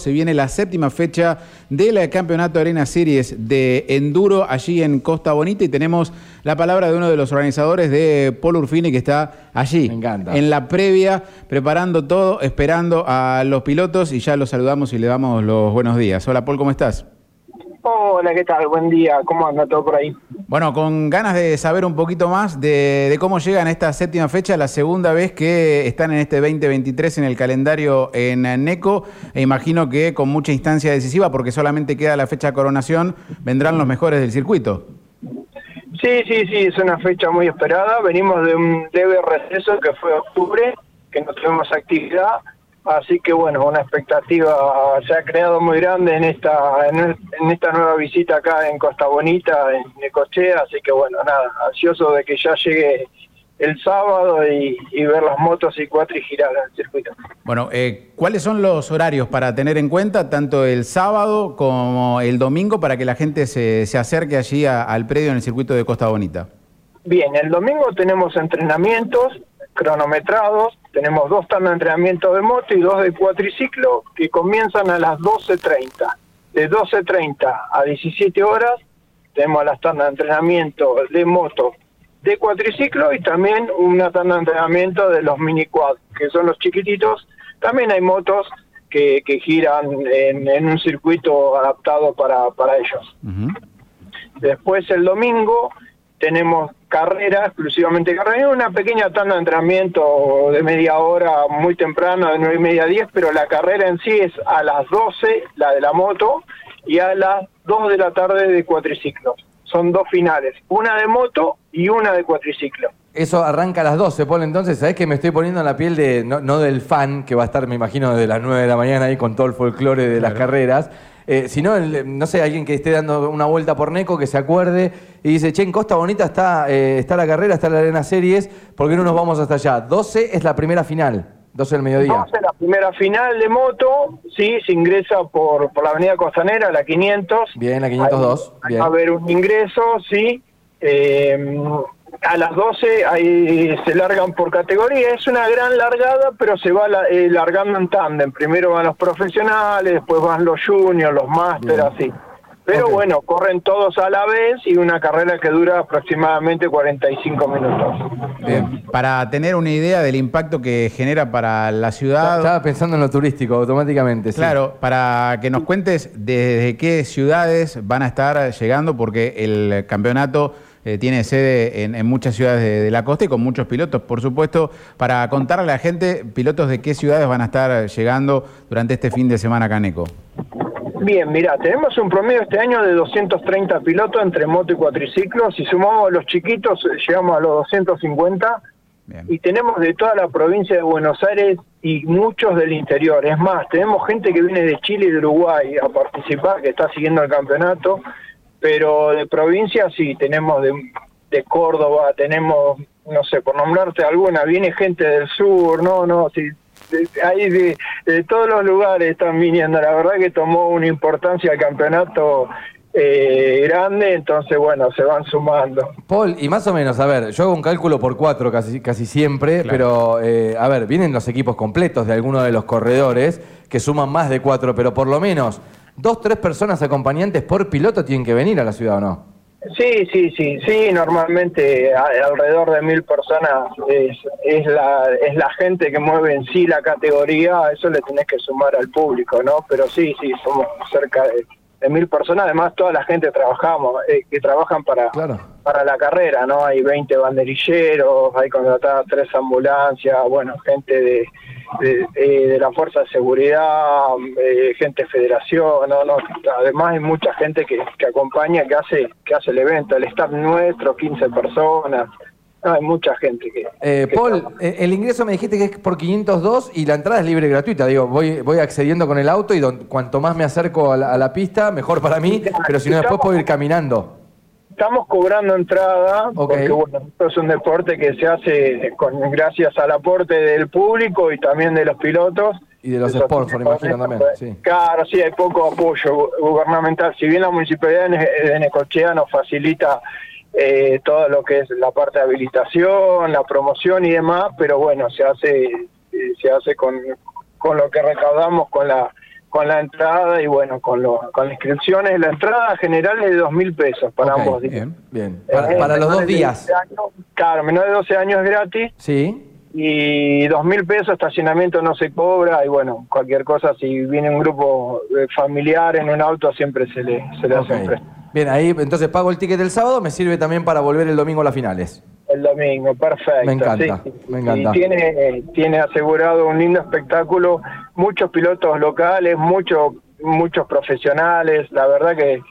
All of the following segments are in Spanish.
Se viene la séptima fecha del Campeonato Arena Series de Enduro allí en Costa Bonita y tenemos la palabra de uno de los organizadores de Paul Urfini que está allí Me encanta. en la previa preparando todo, esperando a los pilotos y ya los saludamos y le damos los buenos días. Hola Paul, ¿cómo estás? Hola, ¿qué tal? Buen día. ¿Cómo anda todo por ahí? Bueno, con ganas de saber un poquito más de, de cómo llegan a esta séptima fecha, la segunda vez que están en este 2023 en el calendario en NECO, e imagino que con mucha instancia decisiva, porque solamente queda la fecha coronación, vendrán los mejores del circuito. Sí, sí, sí, es una fecha muy esperada. Venimos de un leve receso que fue octubre, que no tuvimos actividad. Así que bueno, una expectativa se ha creado muy grande en esta en, esta nueva visita acá en Costa Bonita, en Necochea. Así que bueno, nada, ansioso de que ya llegue el sábado y, y ver las motos y cuatro y girar el circuito. Bueno, eh, ¿cuáles son los horarios para tener en cuenta tanto el sábado como el domingo para que la gente se, se acerque allí a- al predio en el circuito de Costa Bonita? Bien, el domingo tenemos entrenamientos cronometrados, tenemos dos tandas de entrenamiento de moto y dos de cuatriciclo que comienzan a las 12.30. De 12.30 a 17 horas tenemos las tandas de entrenamiento de moto de cuatriciclo y también una tanda de entrenamiento de los mini quad, que son los chiquititos. También hay motos que, que giran en, en un circuito adaptado para, para ellos. Después el domingo tenemos carrera, exclusivamente carrera, una pequeña tanda de entrenamiento de media hora muy temprano, de nueve y media a 10, pero la carrera en sí es a las 12, la de la moto, y a las 2 de la tarde de cuatriciclo. Son dos finales, una de moto y una de cuatriciclo. Eso arranca a las 12, Paul, entonces, ¿sabés que me estoy poniendo en la piel de, no, no del fan, que va a estar, me imagino, desde las 9 de la mañana ahí con todo el folclore de las carreras, eh, sino, el, no sé, alguien que esté dando una vuelta por Neco, que se acuerde y dice, che, en Costa Bonita está, eh, está la carrera, está la Arena Series, ¿por qué no nos vamos hasta allá? 12 es la primera final, 12 del mediodía. Vamos a la primera final de moto, sí, se ingresa por, por la avenida Costanera, la 500. Bien, la 502, Ahí bien. Va a haber un ingreso, sí. Eh, a las 12 ahí se largan por categoría. Es una gran largada, pero se va la- eh, largando en tándem. Primero van los profesionales, después van los juniors, los máster, así. Pero bueno, corren todos a la vez y una carrera que dura aproximadamente 45 minutos. Bien. Para tener una idea del impacto que genera para la ciudad. Estaba pensando en lo turístico automáticamente. sí. Claro, para que nos cuentes desde qué ciudades van a estar llegando, porque el campeonato eh, tiene sede en, en muchas ciudades de, de la costa y con muchos pilotos, por supuesto, para contarle a la gente, pilotos de qué ciudades van a estar llegando durante este fin de semana Caneco. Bien, mira, tenemos un promedio este año de 230 pilotos entre moto y cuatriciclos. Si sumamos a los chiquitos, eh, llegamos a los 250. Bien. Y tenemos de toda la provincia de Buenos Aires y muchos del interior. Es más, tenemos gente que viene de Chile y de Uruguay a participar, que está siguiendo el campeonato. Pero de provincia sí, tenemos de, de Córdoba, tenemos, no sé, por nombrarte alguna, viene gente del sur, no, no, sí, de- ahí de, de todos los lugares están viniendo. La verdad que tomó una importancia el campeonato eh, grande, entonces bueno, se van sumando. Paul, y más o menos, a ver, yo hago un cálculo por cuatro casi, casi siempre, Claro. pero eh, a ver, vienen los equipos completos de algunos de los corredores que suman más de cuatro, pero por lo menos dos, tres personas acompañantes por piloto tienen que venir a la ciudad o no. Sí, sí, sí, sí, normalmente alrededor de mil personas es, es, la, es la gente que mueve en sí la categoría, eso le tenés que sumar al público, ¿no? Pero sí, sí, somos cerca de, de mil personas, además toda la gente trabajamos, eh, que trabajan para, Claro. para la carrera, ¿no? Hay 20 banderilleros, hay contratadas tres ambulancias, bueno, gente de, de, eh, de la Fuerza de Seguridad, eh, gente de Federación, ¿no? no, además hay mucha gente que, que acompaña, que hace, que hace el evento, el staff nuestro, 15 personas, no, hay mucha gente que... Eh, que Paul, trabaja. eh, el ingreso me dijiste que es por 502 y la entrada es libre y gratuita. Digo, voy, voy accediendo con el auto y don- cuanto más me acerco a la, a la pista, mejor para mí, pero si no, después puedo ir caminando. Estamos cobrando entrada, Ok. porque bueno, esto es un deporte que se hace con gracias al aporte del público y también de los pilotos. Y de los Eso sponsors, imagino también, sí. Claro, sí, hay poco apoyo gu- gubernamental. Si bien la municipalidad de Necochea nos facilita eh, todo lo que es la parte de habilitación, la promoción y demás, pero bueno, se hace eh, se hace con, con lo que recaudamos con la con la entrada y bueno, con, lo, con las inscripciones. La entrada general es de dos mil pesos para ambos días. Bien, bien. Eh, Para, los dos días. 12 años, claro, menor de 12 años es gratis Sí. y dos mil pesos estacionamiento no se cobra y bueno, cualquier cosa, si viene un grupo eh, familiar en un auto siempre se le, se le hace un préstamo. Bien, ahí entonces pago el ticket del sábado, me sirve también para volver el domingo a las finales. El domingo, perfecto. Me encanta, sí. me encanta. Y tiene, eh, tiene asegurado un lindo espectáculo, muchos pilotos locales, muchos muchos profesionales, la verdad que,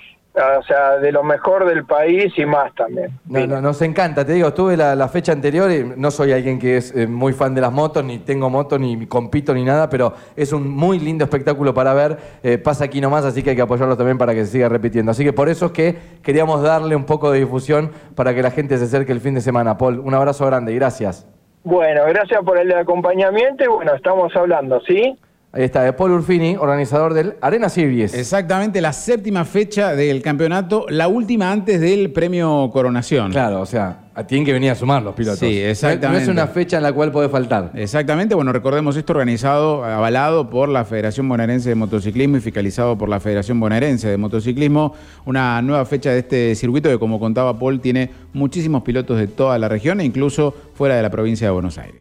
o sea, de lo mejor del país y más también. No, no, nos encanta, te digo, estuve la, la fecha anterior y no soy alguien que es eh, muy fan de las motos, ni tengo moto, ni compito, ni nada, pero es un muy lindo espectáculo para ver. eh, pasa aquí nomás, así que hay que apoyarlo también para que se siga repitiendo. Así que por eso es que queríamos darle un poco de difusión para que la gente se acerque el fin de semana. Paul, un abrazo grande y gracias. Bueno, gracias por el acompañamiento y bueno, estamos hablando, ¿sí? Ahí está, eh, Paul Urfini, organizador del Arena Series. Exactamente, la séptima fecha del campeonato, la última antes del premio Coronación. Claro, o sea, tienen que venir a sumar los pilotos. Sí, exactamente. No es una fecha en la cual puede faltar. Exactamente, bueno, recordemos esto organizado, avalado por la Federación Bonaerense de Motociclismo y fiscalizado por la Federación Bonaerense de Motociclismo, una nueva fecha de este circuito que como contaba Paul tiene muchísimos pilotos de toda la región e incluso fuera de la provincia de Buenos Aires.